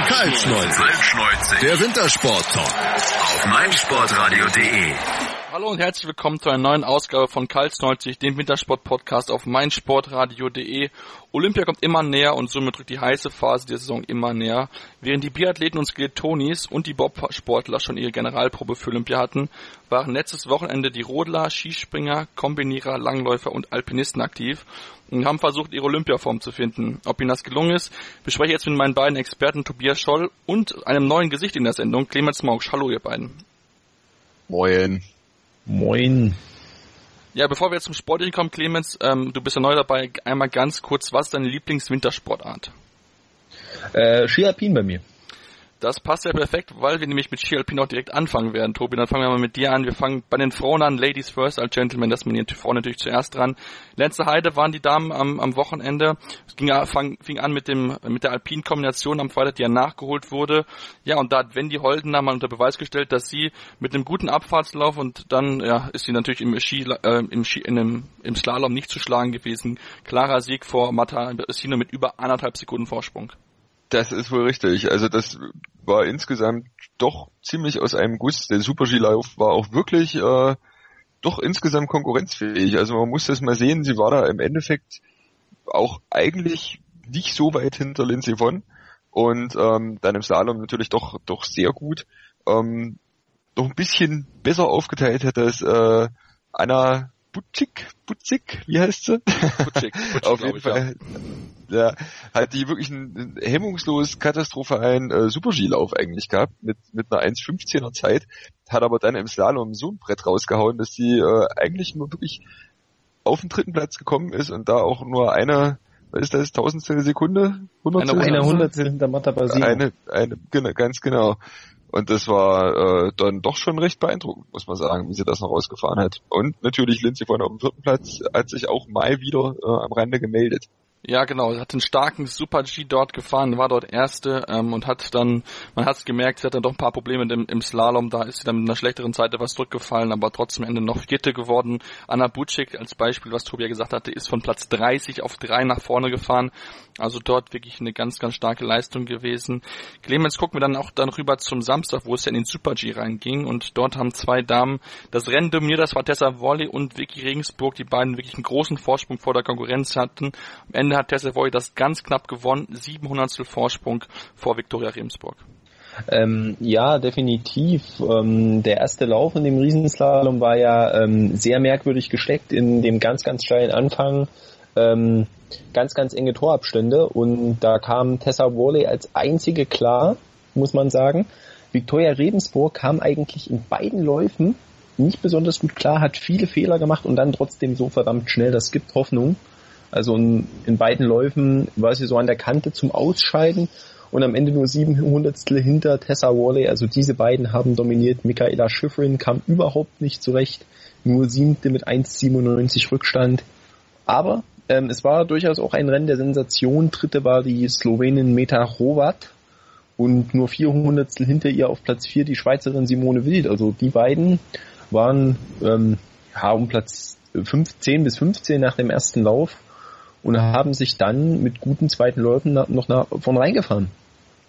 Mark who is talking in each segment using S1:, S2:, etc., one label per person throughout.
S1: Kaltschneuzig. Der Wintersport-Talk auf meinsportradio.de.
S2: Hallo und herzlich willkommen zu einer neuen Ausgabe von Kaltschneuzig, dem Wintersport-Podcast auf meinsportradio.de. Olympia kommt immer näher und somit rückt die heiße Phase der Saison immer näher. Während die Biathleten und Skeletonis und die Bobsportler schon ihre Generalprobe für Olympia hatten, waren letztes Wochenende die Rodler, Skispringer, Kombinierer, Langläufer und Alpinisten aktiv und haben versucht, ihre Olympiaform zu finden. Ob ihnen das gelungen ist, bespreche ich jetzt mit meinen beiden Experten Tobias Scholl und einem neuen Gesicht in der Sendung, Clemens Mausch. Hallo ihr beiden.
S3: Moin.
S4: Moin.
S2: Ja, bevor wir jetzt zum Sportlichen kommen, Clemens, ähm, du bist ja neu dabei. Einmal ganz kurz, was ist deine Lieblingswintersportart?
S4: Äh, Ski Alpin bei mir.
S2: Das passt ja perfekt, weil wir nämlich mit Ski Alpin auch direkt anfangen werden. Tobi, dann fangen wir mal mit dir an. Wir fangen bei den Frauen an. Ladies first als Gentlemen, das sind die Frauen natürlich zuerst dran. Letzte Heide waren die Damen am, am Wochenende. Es ging, fang, fing an mit dem mit der Alpin-Kombination am Freitag, die ja nachgeholt wurde. Ja, und da hat Wendy Holdener mal unter Beweis gestellt, dass sie mit einem guten Abfahrtslauf und dann ja, ist sie natürlich im Ski, äh, im, Ski in einem, im Slalom nicht zu schlagen gewesen. Klarer Sieg vor Mata Sino mit über anderthalb Sekunden Vorsprung.
S3: Das ist wohl richtig. Also das war insgesamt doch ziemlich aus einem Guss. Der Super-G-Lauf war auch wirklich äh, doch insgesamt konkurrenzfähig. Also man muss das mal sehen, sie war da im Endeffekt auch eigentlich nicht so weit hinter Lindsay Vonn und ähm, dann im Slalom natürlich doch doch sehr gut. Ähm, noch ein bisschen besser aufgeteilt hätte es äh, Anna Butchik, Butchik, wie heißt sie? Butchik, Butchik Auf jeden Fall. Ja. ja, hat die wirklich einen hemmungslos katastrophalen äh, Super-G-Lauf eigentlich gehabt, mit, mit einer 1,15er Zeit, hat aber dann im Slalom so ein Brett rausgehauen, dass sie äh, eigentlich nur wirklich auf den dritten Platz gekommen ist und da auch nur eine, was ist das, tausendstel Sekunde?
S4: Hundertstel? Eine Hundertstel hinter Mata
S3: Eine, eine, genau, ganz genau. Und das war äh, dann doch schon recht beeindruckend, muss man sagen, wie sie das noch rausgefahren hat. Und natürlich Lindsay vorne auf dem vierten Platz hat sich auch mal wieder äh, am Rande gemeldet.
S2: Ja, genau. Sie hat einen starken Super-G dort gefahren, war dort Erste ähm, und hat dann, man hat es gemerkt, sie hat dann doch ein paar Probleme im, im, Slalom. Da ist sie dann mit einer schlechteren Zeit etwas zurückgefallen, aber trotzdem Ende noch Vierte geworden. Anna Butschik als Beispiel, was Tobi ja gesagt hatte, ist von Platz 30 auf 3 nach vorne gefahren. Also dort wirklich eine ganz, ganz starke Leistung gewesen. Clemens gucken wir dann auch dann rüber zum Samstag, wo es ja in den Super-G reinging und dort haben zwei Damen das Rennen dominiert. Das war Tessa Volley und Vicky Regensburg, die beiden wirklich einen großen Vorsprung vor der Konkurrenz hatten. Am Ende Ende hat Tessa Voy das ganz knapp gewonnen, 700 Vorsprung vor Viktoria Remsburg.
S4: Ähm, ja, definitiv. Ähm, der erste Lauf in dem Riesenslalom war ja ähm, sehr merkwürdig gesteckt in dem ganz, ganz steilen Anfang. Ähm, ganz, ganz enge Torabstände und da kam Tessa Worley als einzige klar, muss man sagen. Viktoria Rebensburg kam eigentlich in beiden Läufen nicht besonders gut klar, hat viele Fehler gemacht und dann trotzdem so verdammt schnell. Das gibt Hoffnung. Also in, in beiden Läufen war sie so an der Kante zum Ausscheiden und am Ende nur sieben Hundertstel hinter Tessa Worley. Also diese beiden haben dominiert. Michaela Schifrin kam überhaupt nicht zurecht. Nur siebte mit 1,97 Rückstand. Aber ähm, es war durchaus auch ein Rennen der Sensation. Dritte war die Slowenin Meta Rovat und nur vier Hundertstel hinter ihr auf Platz vier die Schweizerin Simone Wild. Also die beiden waren ähm, ja, um Platz 15 bis 15 nach dem ersten Lauf und haben sich dann mit guten zweiten Läufen noch nach vorne reingefahren.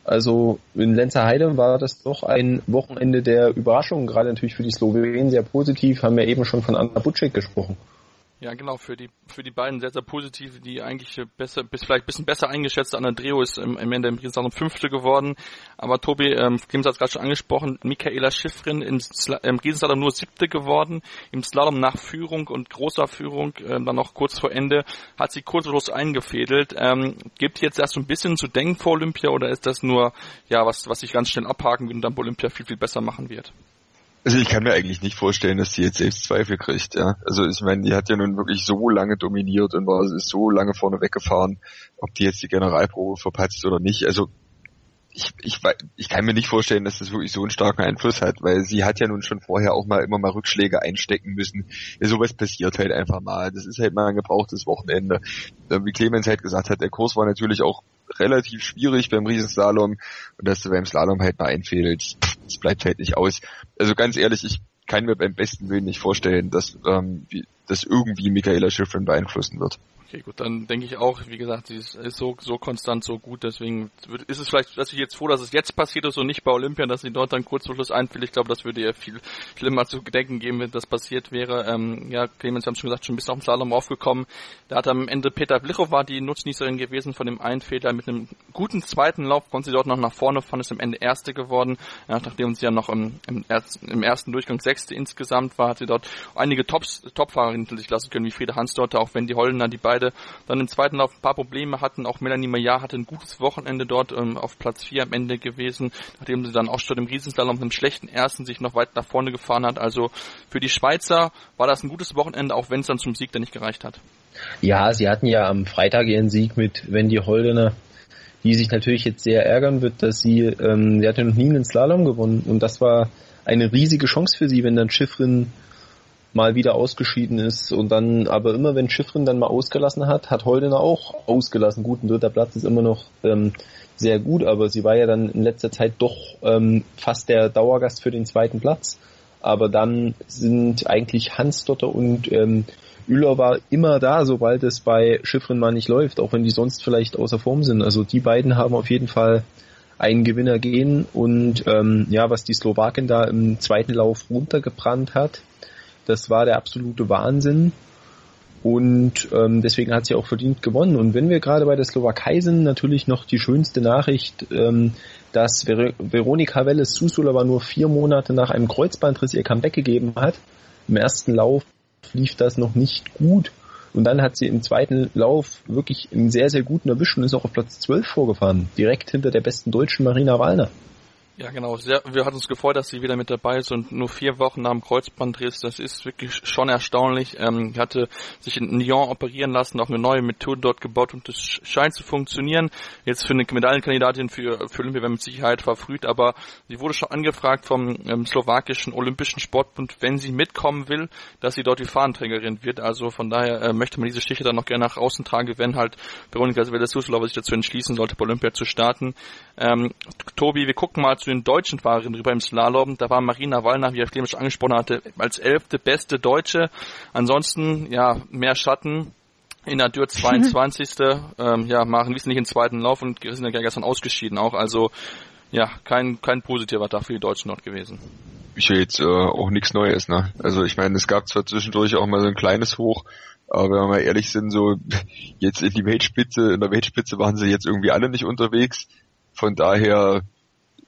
S4: Also in Lenzerheide war das doch ein Wochenende der Überraschung, gerade natürlich für die Slowenen sehr positiv, haben wir eben schon von Anna Butschek gesprochen.
S2: Ja, genau, für die, für die beiden sehr, sehr positiv, die eigentlich besser, bis vielleicht ein bisschen besser eingeschätzte Andreo ist im, im Ende im Riesenslalom Fünfte geworden. Aber Tobi, ähm, Clemens hat es gerade schon angesprochen, Michaela Schiffrin im, im Riesenslalom nur Siebte geworden, im Slalom nach Führung und großer Führung, äh, dann noch kurz vor Ende, hat sie kurzlos eingefädelt. Ähm, gibt jetzt erst so ein bisschen zu denken vor Olympia oder ist das nur, ja, was, was sich ganz schnell abhaken wird und dann Olympia viel, viel besser machen wird?
S3: Also ich kann mir eigentlich nicht vorstellen, dass die jetzt selbst Zweifel kriegt, ja. Also ich meine, die hat ja nun wirklich so lange dominiert und war ist so lange vorne weggefahren, ob die jetzt die Generalprobe verpatzt oder nicht. Also ich, ich, ich kann mir nicht vorstellen, dass das wirklich so einen starken Einfluss hat, weil sie hat ja nun schon vorher auch mal immer mal Rückschläge einstecken müssen. Ja, sowas passiert halt einfach mal. Das ist halt mal ein gebrauchtes Wochenende. Wie Clemens halt gesagt hat, der Kurs war natürlich auch relativ schwierig beim Riesenslalom und dass du beim Slalom halt mal einfädelst, das bleibt halt nicht aus. Also ganz ehrlich, ich kann mir beim besten Willen nicht vorstellen, dass ähm, wie, das irgendwie Michaela Schiffrin beeinflussen wird.
S2: Okay, gut, dann denke ich auch, wie gesagt, sie ist, ist, so, so konstant, so gut, deswegen ist es vielleicht, dass ich jetzt froh, dass es jetzt passiert ist und nicht bei Olympia, dass sie dort dann kurz vor Schluss einfiel. Ich glaube, das würde ihr viel schlimmer zu gedenken geben, wenn das passiert wäre. Ähm, ja, Clemens haben schon gesagt, schon ein bisschen auf dem Slalom aufgekommen. Da hat am Ende Peter Blichow war die Nutznießerin gewesen von dem einen Fehler. Mit einem guten zweiten Lauf konnte sie dort noch nach vorne fahren, ist am Ende Erste geworden. Ja, nachdem sie ja noch im, im, ersten, im ersten Durchgang Sechste insgesamt war, hat sie dort einige Tops, Topfahrerinnen hinter sich lassen können, wie Friede Hansdotter, auch wenn die Holländer, die beide dann im zweiten Lauf ein paar Probleme hatten. Auch Melanie Maillard hatte ein gutes Wochenende dort ähm, auf Platz 4 am Ende gewesen, nachdem sie dann auch schon im Riesenslalom mit einem schlechten ersten sich noch weit nach vorne gefahren hat. Also für die Schweizer war das ein gutes Wochenende, auch wenn es dann zum Sieg dann nicht gereicht hat.
S4: Ja, sie hatten ja am Freitag ihren Sieg mit Wendy Holdener, die sich natürlich jetzt sehr ärgern wird, dass sie, ähm, sie hatte noch nie einen Slalom gewonnen und das war eine riesige Chance für sie, wenn dann Schiffrin mal wieder ausgeschieden ist und dann, aber immer wenn Schiffrin dann mal ausgelassen hat, hat Holdener auch ausgelassen. Gut, ein dritter Platz ist immer noch ähm, sehr gut, aber sie war ja dann in letzter Zeit doch ähm, fast der Dauergast für den zweiten Platz. Aber dann sind eigentlich Hansdotter und ähm, Üller war immer da, sobald es bei Schiffrin mal nicht läuft, auch wenn die sonst vielleicht außer Form sind. Also die beiden haben auf jeden Fall einen Gewinner gehen und ähm, ja, was die Slowakin da im zweiten Lauf runtergebrannt hat, das war der absolute Wahnsinn. Und ähm, deswegen hat sie auch verdient gewonnen. Und wenn wir gerade bei der Slowakei sind, natürlich noch die schönste Nachricht, ähm, dass Ver Veronika Welles war nur vier Monate nach einem Kreuzbandriss ihr Comeback gegeben hat. Im ersten Lauf lief das noch nicht gut. Und dann hat sie im zweiten Lauf wirklich einen sehr, sehr guten erwischt und ist auch auf Platz 12 vorgefahren. Direkt hinter der besten Deutschen Marina Wallner.
S2: Ja, genau. Sehr, wir hatten uns gefreut, dass sie wieder mit dabei ist und nur vier Wochen nach dem Kreuzbandriss. Das ist wirklich schon erstaunlich. Ähm, hatte sich in Lyon operieren lassen, auch eine neue Methode dort gebaut und das scheint zu funktionieren. Jetzt für eine Medaillenkandidatin für, für Olympia wäre mit Sicherheit verfrüht, aber sie wurde schon angefragt vom ähm, slowakischen Olympischen Sportbund, wenn sie mitkommen will, dass sie dort die Fahnenträgerin wird. Also von daher äh, möchte man diese Stiche dann noch gerne nach außen tragen, wenn halt Veronika Velasquez sich dazu entschließen sollte, bei Olympia zu starten. Ähm, Tobi, wir gucken mal zu den deutschen Fahrerinnen rüber im Slalom. Da war Marina Wallner, wie er Clemens angesprochen hatte, als elfte beste Deutsche. Ansonsten, ja, mehr Schatten. In der Dürr 22. ähm, ja, machen wissen nicht in zweiten Lauf und sind ja gestern ausgeschieden auch. Also, ja, kein, kein positiver Tag für die Deutschen dort gewesen.
S3: Ich will jetzt äh, auch nichts Neues, ne? Also ich meine, es gab zwar zwischendurch auch mal so ein kleines Hoch, aber wenn wir mal ehrlich sind, so jetzt in die Weltspitze, in der Weltspitze waren sie jetzt irgendwie alle nicht unterwegs. Von daher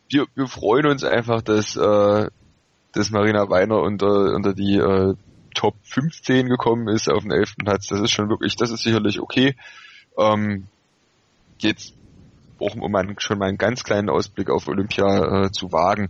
S3: wir, wir freuen uns einfach, dass, äh, dass Marina Weiner unter, unter die äh, Top 15 gekommen ist auf den 11. Platz. Das ist schon wirklich, das ist sicherlich okay. Ähm, jetzt auch um einen, schon mal einen ganz kleinen Ausblick auf Olympia äh, zu wagen,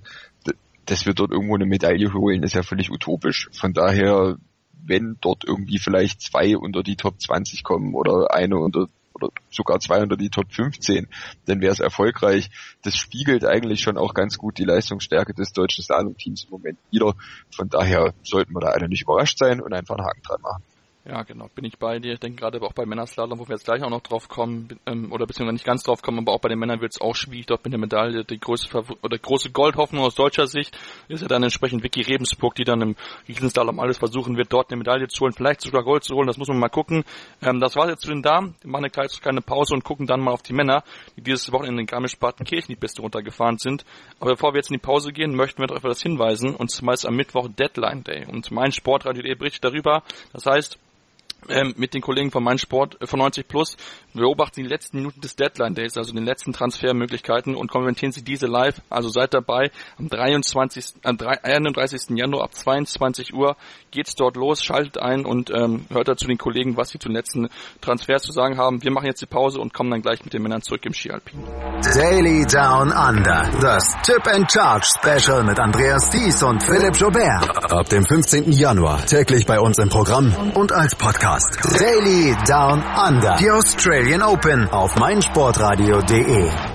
S3: dass wir dort irgendwo eine Medaille holen, ist ja völlig utopisch. Von daher, wenn dort irgendwie vielleicht zwei unter die Top 20 kommen oder eine unter oder sogar zwei unter die Top 15, dann wäre es erfolgreich. Das spiegelt eigentlich schon auch ganz gut die Leistungsstärke des deutschen Slalom-Teams im Moment wieder. Von daher sollten wir da alle nicht überrascht sein und einfach einen Haken dran machen.
S2: Ja, genau, bin ich bei dir. Ich denke gerade auch bei Männerslalom, wo wir jetzt gleich auch noch drauf kommen, ähm, oder beziehungsweise nicht ganz drauf kommen, aber auch bei den Männern wird es auch schwierig, dort mit der Medaille. Die größte oder große Goldhoffnung aus deutscher Sicht ist ja dann entsprechend Vicky Rebensburg, die dann im Riesenslalom alles versuchen wird, dort eine Medaille zu holen, vielleicht sogar Gold zu holen, das muss man mal gucken. Ähm, das war's jetzt zu den Damen. Wir machen eine kleine Pause und gucken dann mal auf die Männer, die dieses Wochenende in Garmisch-Partenkirchen die beste runtergefahren sind. Aber bevor wir jetzt in die Pause gehen, möchten wir darauf etwas hinweisen, und zwar ist am Mittwoch Deadline Day. Und mein Sportradio.de berichtet darüber. Das heißt, mit den Kollegen von Mein Sport äh, von 90 Plus beobachten die letzten Minuten des Deadline Days, also den letzten Transfermöglichkeiten und kommentieren sie diese live. Also seid dabei. Am 23. Am 31. Januar ab 22 Uhr geht's dort los. Schaltet ein und ähm, hört dazu den Kollegen, was sie zu den letzten Transfers zu sagen haben. Wir machen jetzt die Pause und kommen dann gleich mit den Männern zurück im Ski Alpin.
S1: Daily Down Under. Das Tip and Charge Special mit Andreas Thies und Philipp Jobert. Ab dem 15. Januar täglich bei uns im Programm und als Podcast. Daily Down Under. Die Australian Open auf meinsportradio.de.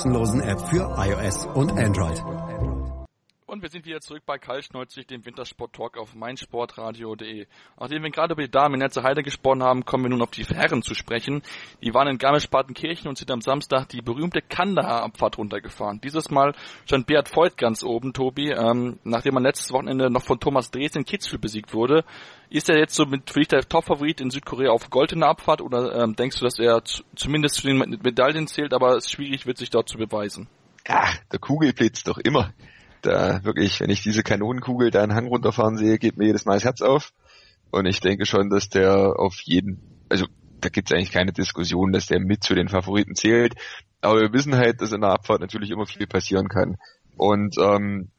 S1: App für iOS und Android.
S2: Und wir sind wieder zurück bei Kaltschneuzig, dem Wintersport-Talk auf meinsportradio.de. Nachdem wir gerade über die Damen in Netze Heide gesprochen haben, kommen wir nun auf die Herren zu sprechen. Die waren in Garmisch-Partenkirchen und sind am Samstag die berühmte Kandahar-Abfahrt runtergefahren. Dieses Mal stand Beat Voigt ganz oben, Tobi, ähm, nachdem er letztes Wochenende noch von Thomas Drees in Kitzbühel besiegt wurde. Ist er jetzt so mit für dich der Top-Favorit in Südkorea auf Gold in der Abfahrt oder ähm, denkst du, dass er zumindest zu den Medaillen zählt, aber es schwierig wird, sich dort zu beweisen?
S3: Ach, der Kugel blitzt doch immer da wirklich, wenn ich diese Kanonenkugel da einen Hang runterfahren sehe, geht mir jedes Mal das Herz auf. Und ich denke schon, dass der auf jeden, also da gibt es eigentlich keine Diskussion, dass der mit zu den Favoriten zählt. Aber wir wissen halt, dass in der Abfahrt natürlich immer viel passieren kann. Und ähm,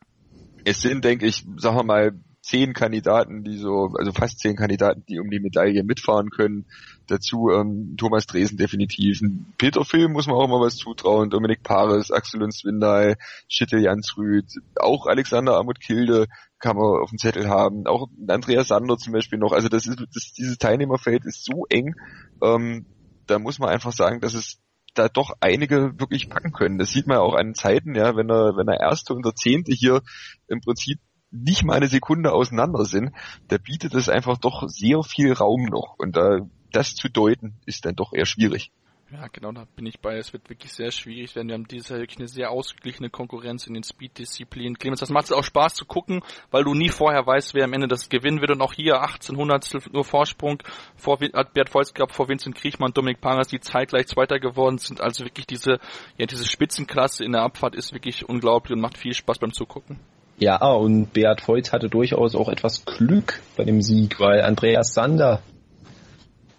S3: es sind, denke ich, sagen wir mal, zehn Kandidaten, die so, also fast zehn Kandidaten, die um die Medaille mitfahren können. Dazu ähm, Thomas Dresen definitiv. Peter Film muss man auch immer was zutrauen. Dominik Paris, Axel Lund Swindal, Schittel Jansrüd, auch Alexander Amut Kilde kann man auf dem Zettel haben. Auch Andreas Sander zum Beispiel noch. Also das ist, das, dieses Teilnehmerfeld ist so eng. Ähm, da muss man einfach sagen, dass es da doch einige wirklich packen können. Das sieht man auch an Zeiten, ja, wenn er, wenn er erste und der zehnte hier im Prinzip nicht mal eine Sekunde auseinander sind, da bietet es einfach doch sehr viel Raum noch. Und da das zu deuten, ist dann doch eher schwierig.
S2: Ja, genau, da bin ich bei. Es wird wirklich sehr schwierig werden. Wir haben dieses Jahr wirklich eine sehr ausgeglichene Konkurrenz in den Speed-Disziplinen. Clemens, das macht es auch Spaß zu gucken, weil du nie vorher weißt, wer am Ende das gewinnen wird. Und auch hier 1800 nur Vorsprung vor hat Bert Volz gehabt, vor Vincent Kriechmann, Dominik Paras, die zeitgleich Zweiter geworden sind. Also wirklich diese, ja, diese Spitzenklasse in der Abfahrt ist wirklich unglaublich und macht viel Spaß beim Zugucken.
S4: Ja, und Beat Voigt hatte durchaus auch etwas Glück bei dem Sieg, weil Andreas Sander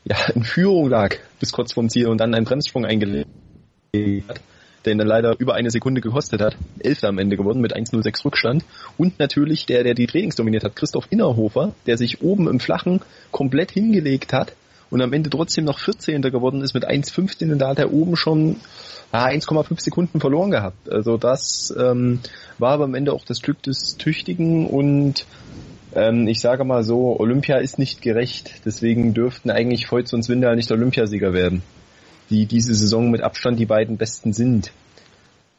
S4: ja in Führung lag bis kurz vorm Ziel und dann einen Bremssprung eingelegt hat, der ihn dann leider über eine Sekunde gekostet hat. Elfter am Ende geworden mit 1.06 Rückstand. Und natürlich der, der die Trainings dominiert hat, Christoph Innerhofer, der sich oben im Flachen komplett hingelegt hat und am Ende trotzdem noch 14. geworden ist mit 1,15 und da hat er oben schon ah, 1,5 Sekunden verloren gehabt. Also das ähm, war aber am Ende auch das Glück des Tüchtigen und ähm, ich sage mal so, Olympia ist nicht gerecht. Deswegen dürften eigentlich Voits und Swindal nicht Olympiasieger werden, die diese Saison mit Abstand die beiden besten sind.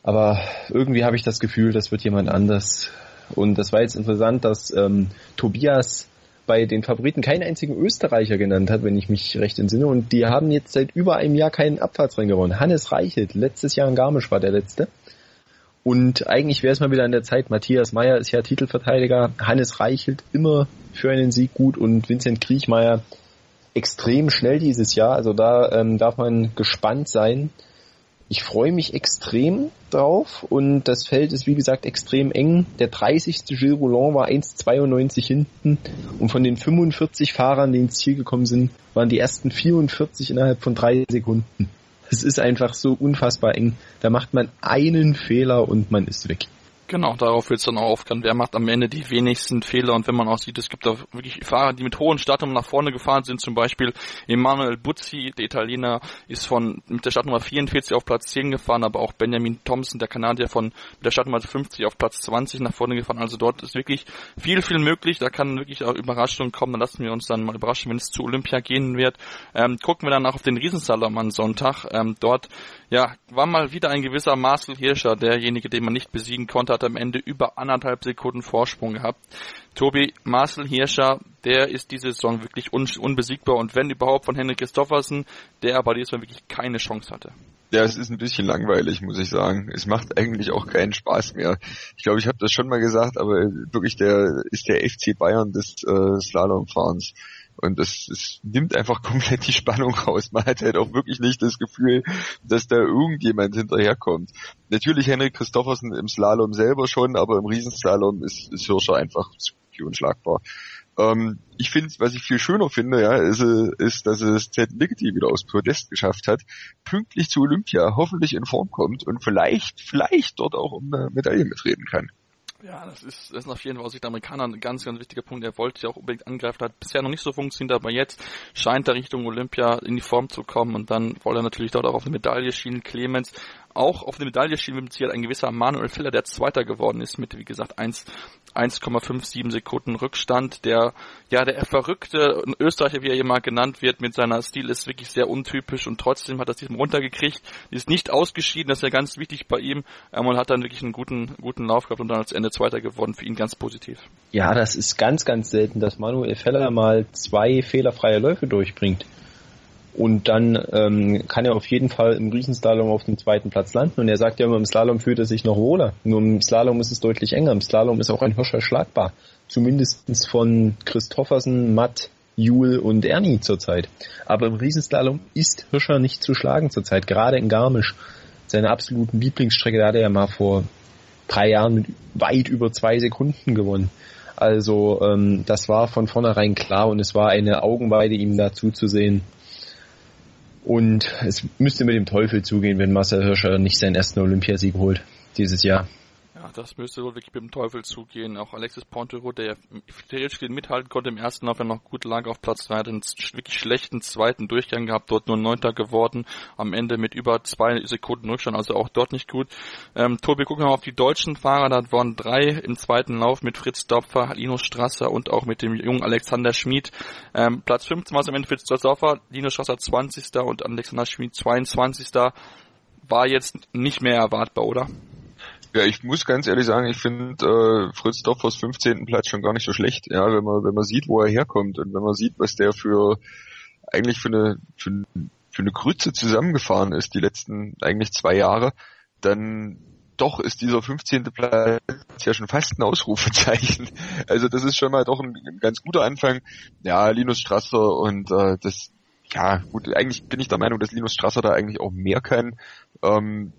S4: Aber irgendwie habe ich das Gefühl, das wird jemand anders. Und das war jetzt interessant, dass ähm, Tobias bei den Favoriten keinen einzigen Österreicher genannt hat, wenn ich mich recht entsinne. Und die haben jetzt seit über einem Jahr keinen Abfahrtsrennen gewonnen. Hannes Reichelt, letztes Jahr in Garmisch war der letzte. Und eigentlich wäre es mal wieder an der Zeit. Matthias Meyer ist ja Titelverteidiger. Hannes Reichelt immer für einen Sieg gut und Vincent Kriechmeier extrem schnell dieses Jahr. Also da ähm, darf man gespannt sein. Ich freue mich extrem drauf und das Feld ist wie gesagt extrem eng. Der 30. Gilles Roland war 1,92 hinten und von den 45 Fahrern, die ins Ziel gekommen sind, waren die ersten 44 innerhalb von drei Sekunden. Es ist einfach so unfassbar eng. Da macht man einen Fehler und man ist weg.
S2: Genau, darauf wird es dann auch aufgehen. Wer macht am Ende die wenigsten Fehler? Und wenn man auch sieht, es gibt auch wirklich Fahrer, die mit hohen Startnummern nach vorne gefahren sind. Zum Beispiel Emanuel Buzzi, der Italiener, ist von mit der Startnummer 44 auf Platz 10 gefahren, aber auch Benjamin Thompson, der Kanadier, von mit der Startnummer 50 auf Platz 20 nach vorne gefahren. Also dort ist wirklich viel, viel möglich. Da kann wirklich auch Überraschungen kommen. Dann lassen wir uns dann mal überraschen, wenn es zu Olympia gehen wird. Ähm, gucken wir dann auch auf den Riesensalom am Sonntag. Ähm, dort ja, war mal wieder ein gewisser Marcel Hirscher, derjenige, den man nicht besiegen konnte, hat am Ende über anderthalb Sekunden Vorsprung gehabt. Tobi, Marcel Hirscher, der ist diese Saison wirklich un unbesiegbar und wenn überhaupt von Henrik Christoffersen, der aber diesmal wirklich keine Chance hatte.
S3: Ja, es ist ein bisschen langweilig, muss ich sagen. Es macht eigentlich auch keinen Spaß mehr. Ich glaube, ich habe das schon mal gesagt, aber wirklich der ist der FC Bayern des äh, Slalomfahrens. Und das, das nimmt einfach komplett die Spannung raus. Man hat halt auch wirklich nicht das Gefühl, dass da irgendjemand hinterherkommt. Natürlich Henrik Christoffersen im Slalom selber schon, aber im Riesenslalom ist, ist Hirscher einfach unschlagbar. Ähm, ich finde, was ich viel schöner finde, ja, ist, ist dass es Ted Ligety wieder aufs Podest geschafft hat, pünktlich zu Olympia hoffentlich in Form kommt und vielleicht, vielleicht dort auch um eine Medaille mitreden kann.
S2: Ja, das ist, das ist auf jeden Fall aus Sicht der Amerikaner ein ganz, ganz wichtiger Punkt. Er wollte ja auch unbedingt angreifen, hat bisher noch nicht so funktioniert, aber jetzt scheint er Richtung Olympia in die Form zu kommen und dann wollte er natürlich dort auch auf eine Medaille schielen. Clemens, auch auf der Medaille stehen mit Sicherheit ein gewisser Manuel Filler, der Zweiter geworden ist mit, wie gesagt, 1,57 Sekunden Rückstand. Der, ja, der verrückte Österreicher, wie er hier mal genannt wird, mit seiner Stil ist wirklich sehr untypisch und trotzdem hat er sich runtergekriegt, ist nicht ausgeschieden, das ist ja ganz wichtig bei ihm ähm, und hat dann wirklich einen guten, guten Lauf gehabt und dann als Ende Zweiter geworden, für ihn ganz positiv.
S4: Ja, das ist ganz, ganz selten, dass Manuel Feller mal zwei fehlerfreie Läufe durchbringt. Und dann ähm, kann er auf jeden Fall im Riesenslalom auf dem zweiten Platz landen. Und er sagt ja immer, im Slalom fühlt er sich noch wohler. Nur im Slalom ist es deutlich enger. Im Slalom ist auch ein Hirscher schlagbar. Zumindestens von Christoffersen, Matt, Jule und Ernie zurzeit. Aber im Riesenslalom ist Hirscher nicht zu schlagen zurzeit. Gerade in Garmisch. Seine absoluten Lieblingsstrecke, da hat er ja mal vor drei Jahren mit weit über zwei Sekunden gewonnen. Also ähm, das war von vornherein klar und es war eine Augenweide, ihm da zuzusehen. Und es müsste mit dem Teufel zugehen, wenn Marcel Hirscher nicht seinen ersten Olympiasieg holt dieses Jahr
S2: das müsste wohl wirklich mit dem Teufel zugehen. Auch Alexis Pontero, der theoretisch mithalten konnte im ersten Lauf, ja noch gut lag auf Platz 3, hat einen wirklich schlechten zweiten Durchgang gehabt, dort nur Neunter geworden, am Ende mit über zwei Sekunden Rückstand, also auch dort nicht gut. Ähm, Tobi, gucken wir mal auf die deutschen Fahrer, da waren drei im zweiten Lauf mit Fritz Dopfer, Linus Strasser und auch mit dem jungen Alexander Schmid. Ähm, Platz 15 war es am Ende Fritz Dopfer, Linus Strasser 20. und Alexander Schmid 22. War jetzt nicht mehr erwartbar, oder?
S3: Ja, ich muss ganz ehrlich sagen, ich finde äh, Fritz Doppers 15. Platz schon gar nicht so schlecht, ja, wenn man, wenn man sieht, wo er herkommt und wenn man sieht, was der für eigentlich für eine, für, für eine Grütze zusammengefahren ist, die letzten eigentlich zwei Jahre, dann doch ist dieser 15. Platz ja schon fast ein Ausrufezeichen. Also das ist schon mal doch ein, ein ganz guter Anfang. Ja, Linus Strasser und äh, das, ja gut, eigentlich bin ich der Meinung, dass Linus Strasser da eigentlich auch mehr kann. Ähm,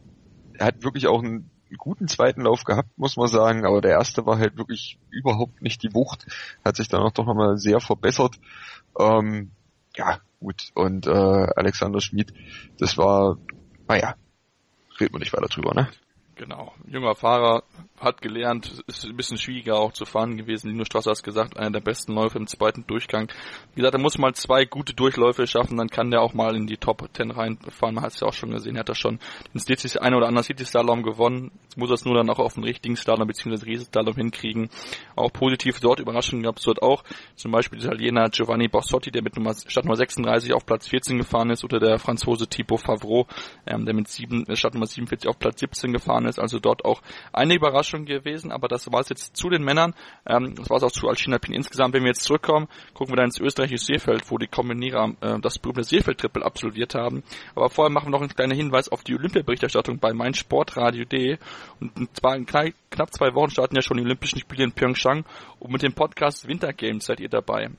S3: er hat wirklich auch ein einen guten zweiten Lauf gehabt, muss man sagen, aber der erste war halt wirklich überhaupt nicht die Wucht, hat sich dann auch doch nochmal sehr verbessert. Ähm, ja, gut, und äh, Alexander Schmid, das war, naja, reden wir nicht weiter drüber, ne?
S2: Genau, junger Fahrer, hat gelernt, ist ein bisschen schwieriger auch zu fahren gewesen. Linus Strasser hat gesagt, einer der besten Läufe im zweiten Durchgang. Wie gesagt, er muss mal zwei gute Durchläufe schaffen, dann kann der auch mal in die Top 10 reinfahren. Man hat es ja auch schon gesehen, er hat da schon den City, eine oder andere City Slalom gewonnen. Jetzt muss er es nur dann auch auf den richtigen Slalom bzw. Riesenslalom hinkriegen. Auch positiv dort Überraschungen gab es dort auch. Zum Beispiel Italiener Giovanni Bossotti, der mit Nummer, statt Nummer 36 auf Platz 14 gefahren ist, oder der Franzose Thibaut Favreau, ähm, der mit sieben, statt Nummer 47 auf Platz 17 gefahren ist. Also dort auch eine Überraschung Überraschung gewesen, aber das war es jetzt zu den Männern. Ähm, das war es auch zu Alcina Pin insgesamt. Wenn wir jetzt zurückkommen, gucken wir dann ins österreichische Seefeld, wo die Kombinierer äh, das berühmte Seefeld-Triple absolviert haben. Aber vorher machen wir noch einen kleinen Hinweis auf die Olympia-Berichterstattung bei meinsportradio.de. Und zwar in knapp zwei Wochen starten ja schon die Olympischen Spiele in Pyeongchang und mit dem Podcast Winter Games seid ihr dabei.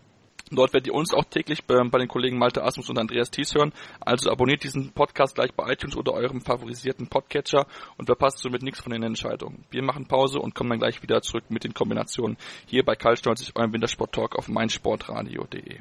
S2: Dort werdet ihr uns auch täglich bei, bei den Kollegen Malte Asmus und Andreas Thies hören. Also abonniert diesen Podcast gleich bei iTunes oder eurem favorisierten Podcatcher und verpasst somit nichts von den Entscheidungen. Wir machen Pause und kommen dann gleich wieder zurück mit den Kombinationen hier bei Karl Stolz, eurem Wintersport Talk auf meinsportradio.de.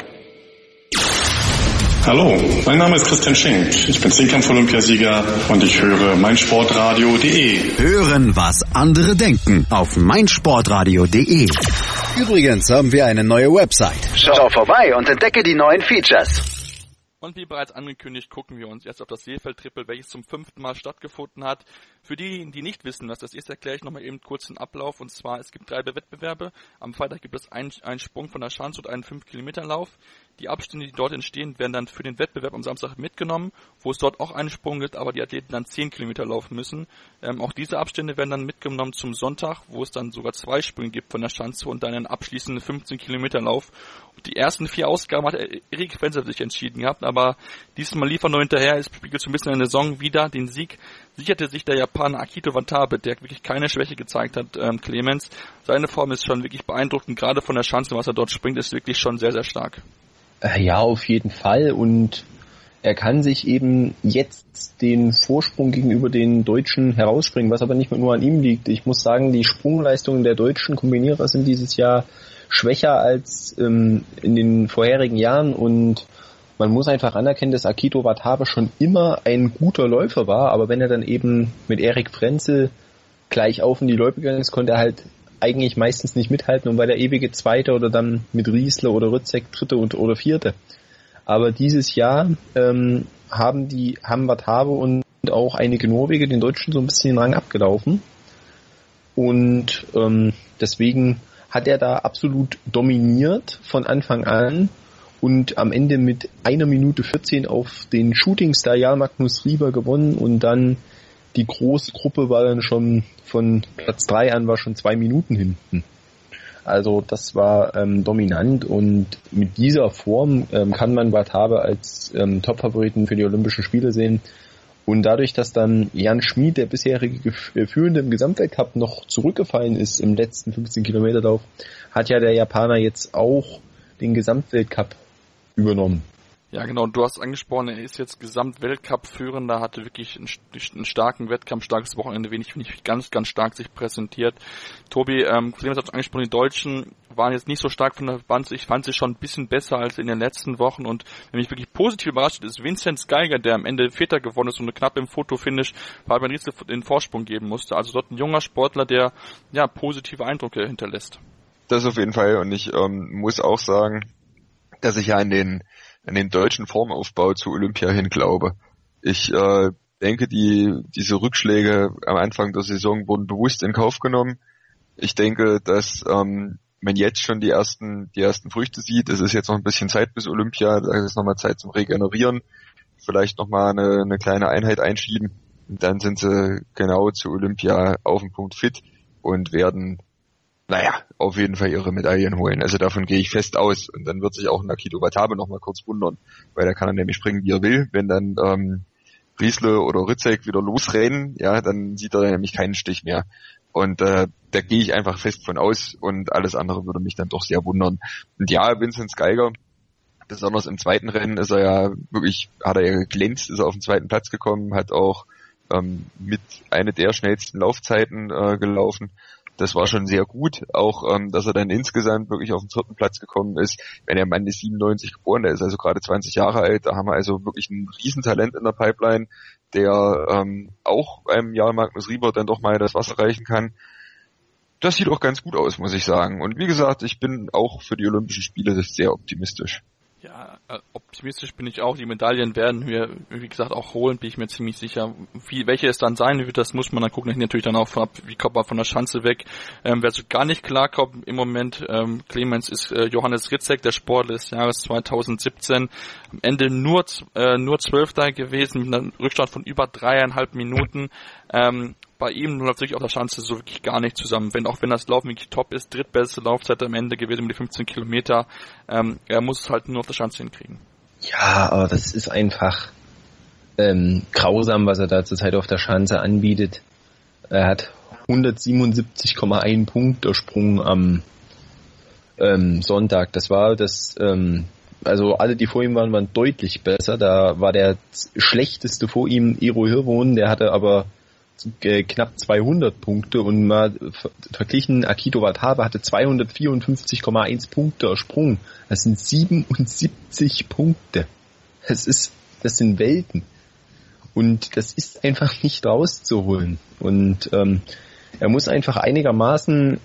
S5: Hallo, mein Name ist Christian Schenk. Ich bin Zehnkampf-Olympiasieger und ich höre meinsportradio.de.
S1: Hören, was andere denken auf meinsportradio.de. Übrigens haben wir eine neue Website. Schau vorbei und entdecke die neuen Features.
S2: Und wie bereits angekündigt, gucken wir uns jetzt auf das Seefeld-Triple, welches zum fünften Mal stattgefunden hat. Für die, die nicht wissen, was das ist, erkläre ich nochmal eben kurz den Ablauf. Und zwar, es gibt drei Wettbewerbe. Am Freitag gibt es einen, einen Sprung von der Schanze und einen 5-Kilometer-Lauf. Die Abstände, die dort entstehen, werden dann für den Wettbewerb am Samstag mitgenommen, wo es dort auch einen Sprung gibt, aber die Athleten dann 10 Kilometer laufen müssen. Ähm, auch diese Abstände werden dann mitgenommen zum Sonntag, wo es dann sogar zwei Sprünge gibt von der Schanze und dann einen abschließenden 15 Kilometer Lauf. Und die ersten vier Ausgaben hat Erik Fenster sich entschieden gehabt, aber diesmal liefert nur hinterher, es spiegelt so ein bisschen in der Saison wieder den Sieg sicherte sich der Japaner Akito Watabe, der wirklich keine Schwäche gezeigt hat, ähm, Clemens. Seine Form ist schon wirklich beeindruckend, gerade von der Chance, was er dort springt, ist wirklich schon sehr, sehr stark.
S4: Äh, ja, auf jeden Fall. Und er kann sich eben jetzt den Vorsprung gegenüber den Deutschen herausspringen, was aber nicht nur an ihm liegt. Ich muss sagen, die Sprungleistungen der deutschen Kombinierer sind dieses Jahr schwächer als ähm, in den vorherigen Jahren und man muss einfach anerkennen, dass Akito Watabe schon immer ein guter Läufer war, aber wenn er dann eben mit Erik Frenzel gleich auf in die Läufe gegangen ist, konnte er halt eigentlich meistens nicht mithalten und war der ewige Zweite oder dann mit Riesler oder Rützek Dritte und, oder Vierte. Aber dieses Jahr ähm, haben die Watabe und auch einige Norweger den Deutschen so ein bisschen den Rang abgelaufen. Und ähm, deswegen hat er da absolut dominiert von Anfang an und am Ende mit einer Minute 14 auf den Shootingstar Jan Magnus Rieber gewonnen und dann die große Gruppe war dann schon von Platz 3 an war schon zwei Minuten hinten. Also das war ähm, dominant und mit dieser Form ähm, kann man Watabe als ähm, Top-Favoriten für die Olympischen Spiele sehen. Und dadurch, dass dann Jan Schmid, der bisherige äh, Führende im Gesamtweltcup, noch zurückgefallen ist im letzten 15 Kilometer Lauf, hat ja der Japaner jetzt auch den Gesamtweltcup übernommen.
S2: Ja, genau. Du hast angesprochen, er ist jetzt Gesamtweltcup-Führender, hatte wirklich einen, einen, starken Wettkampf, starkes Wochenende, wenig, ich, ganz, ganz stark sich präsentiert. Tobi, ähm, Clemens hat angesprochen, die Deutschen waren jetzt nicht so stark von der Band. Ich fand sie schon ein bisschen besser als in den letzten Wochen und wenn mich wirklich positiv überrascht ist Vincent Geiger, der am Ende Vierter geworden ist und knapp im Fotofinish Fabian Riesel den Vorsprung geben musste. Also dort ein junger Sportler, der ja positive Eindrücke hinterlässt.
S3: Das auf jeden Fall und ich ähm, muss auch sagen, dass ich ja an den an den deutschen Formaufbau zu Olympia hin glaube. Ich äh, denke, die, diese Rückschläge am Anfang der Saison wurden bewusst in Kauf genommen. Ich denke, dass ähm, man jetzt schon die ersten, die ersten Früchte sieht. Es ist jetzt noch ein bisschen Zeit bis Olympia, da ist nochmal Zeit zum Regenerieren, vielleicht nochmal eine, eine kleine Einheit einschieben. Und dann sind sie genau zu Olympia auf den Punkt fit und werden naja, auf jeden Fall ihre Medaillen holen. Also davon gehe ich fest aus. Und dann wird sich auch Nakito Watabe noch mal kurz wundern, weil da kann er nämlich springen, wie er will. Wenn dann ähm, Riesle oder Ritzek wieder losrennen, ja, dann sieht er nämlich keinen Stich mehr. Und äh, da gehe ich einfach fest von aus und alles andere würde mich dann doch sehr wundern. Und ja, Vincent Geiger, besonders im zweiten Rennen ist er ja wirklich, hat er ja geglänzt, ist er auf den zweiten Platz gekommen, hat auch ähm, mit einer der schnellsten Laufzeiten äh, gelaufen das war schon sehr gut. Auch, ähm, dass er dann insgesamt wirklich auf den vierten Platz gekommen ist. Wenn der Mann ist 97 geboren, der ist also gerade 20 Jahre alt, da haben wir also wirklich ein Riesentalent in der Pipeline, der ähm, auch beim Jahr Magnus Rieber dann doch mal das Wasser reichen kann. Das sieht auch ganz gut aus, muss ich sagen. Und wie gesagt, ich bin auch für die Olympischen Spiele sehr optimistisch.
S2: Ja, äh, optimistisch bin ich auch. Die Medaillen werden wir, wie gesagt, auch holen, bin ich mir ziemlich sicher. Wie, welche es dann sein wird, das muss man dann gucken. Natürlich dann auch wie kommt man von der Schanze weg. Ähm, wer so gar nicht klarkommt im Moment, ähm, Clemens ist äh, Johannes Ritzek, der Sportler des Jahres 2017. Am Ende nur, äh, nur Zwölfter gewesen, mit einem Rückstand von über dreieinhalb Minuten. Ähm, bei ihm läuft wirklich auf der Schanze so wirklich gar nicht zusammen. Wenn auch wenn das Laufen wirklich top ist, drittbeste Laufzeit am Ende gewesen mit die 15 Kilometer. Ähm, er muss es halt nur auf der Schanze hinkriegen.
S4: Ja, aber das ist einfach ähm, grausam, was er da zurzeit auf der Schanze anbietet. Er hat 177,1 Punkte Sprung am ähm, Sonntag. Das war das, ähm, also alle, die vor ihm waren, waren deutlich besser. Da war der schlechteste vor ihm Ero Hirwohn, der hatte aber äh, knapp 200 Punkte und mal verglichen, Akito Watabe hatte 254,1 Punkte ersprungen. Das sind 77 Punkte. Das ist, das sind Welten. Und das ist einfach nicht rauszuholen. Und ähm, er muss einfach einigermaßen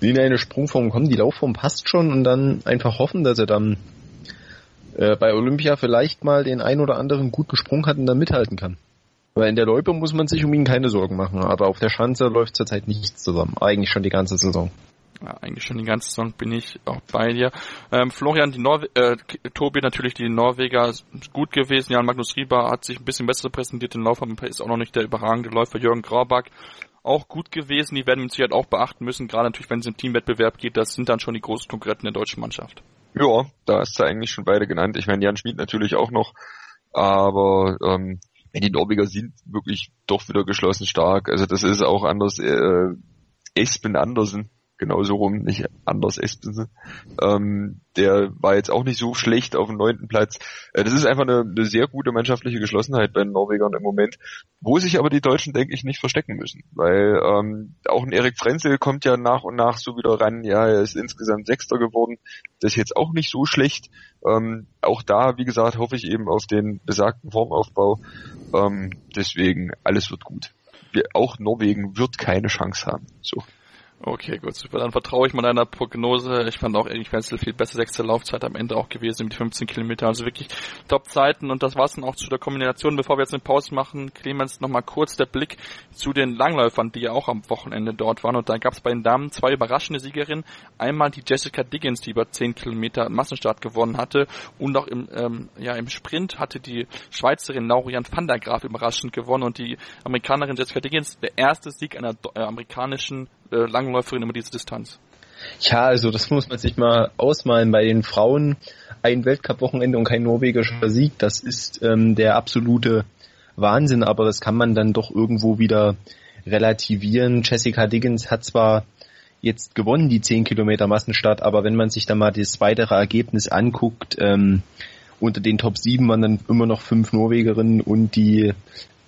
S4: in eine Sprungform kommen. Die Laufform passt schon und dann einfach hoffen, dass er dann äh, bei Olympia vielleicht mal den ein oder anderen guten Sprung hat und dann mithalten kann. Aber in der Loipe muss man sich um ihn keine Sorgen machen. Aber auf der Schanze läuft zurzeit nichts zusammen. Eigentlich schon die ganze Saison.
S2: Ja, eigentlich schon die ganze Saison bin ich auch bei dir. Ähm, Florian, die Norwe äh, Tobi natürlich die Norweger gut gewesen. Jan Magnus Rieber hat sich ein bisschen besser präsentiert. Den Lauf ist auch noch nicht der überragende Läufer. Jürgen Graubach auch gut gewesen. Die werden mit Sicherheit auch beachten müssen. Gerade natürlich, wenn es im Teamwettbewerb geht. Das sind dann schon die großen Konkurrenten der deutschen Mannschaft.
S3: Ja, da ist er eigentlich schon beide genannt. Ich meine, Jan Schmid natürlich auch noch. Aber ähm, die Norweger sind wirklich doch wieder geschlossen stark. Also das ist auch anders. Äh, Espen Andersen, genauso rum, nicht anders Espensen. Ähm, der war jetzt auch nicht so schlecht auf dem neunten Platz. Äh, das ist einfach eine, eine, sehr gute mannschaftliche Geschlossenheit bei den Norwegern im Moment, wo sich aber die Deutschen, denke ich, nicht verstecken müssen. Weil ähm, auch ein Erik Frenzel kommt ja nach und nach so wieder ran. Ja, er ist insgesamt Sechster geworden. Das ist jetzt auch nicht so schlecht. Ähm, auch da, wie gesagt, hoffe ich eben auf den besagten Formaufbau. Ähm, deswegen, alles wird gut. Wir, auch Norwegen wird keine Chance haben. So.
S2: Okay, gut, super. Dann vertraue ich mal deiner Prognose. Ich fand auch Erik Wenzel viel besser sechste Laufzeit am Ende auch gewesen mit 15 Kilometer. Also wirklich Top-Zeiten. Und das war's dann auch zu der Kombination. Bevor wir jetzt eine Pause machen, Clemens, nochmal kurz der Blick zu den Langläufern, die ja auch am Wochenende dort waren. Und da gab es bei den Damen zwei überraschende Siegerinnen. Einmal die Jessica Diggins, die über 10 Kilometer Massenstart gewonnen hatte. Und auch im, ähm, ja, im Sprint hatte die Schweizerin Laurian van der Graaf überraschend gewonnen. Und die Amerikanerin Jessica Diggins, der erste Sieg einer äh, amerikanischen äh, Langläuferin über diese Distanz.
S4: Ja, also das muss man sich mal ausmalen. Bei den Frauen ein Weltcup-Wochenende und kein norwegischer Sieg, das ist ähm, der absolute Wahnsinn, aber das kann man dann doch irgendwo wieder relativieren. Jessica Diggins hat zwar jetzt gewonnen, die 10 Kilometer Massenstart, aber wenn man sich dann mal das weitere Ergebnis anguckt, ähm, unter den Top 7 waren dann immer noch fünf Norwegerinnen und die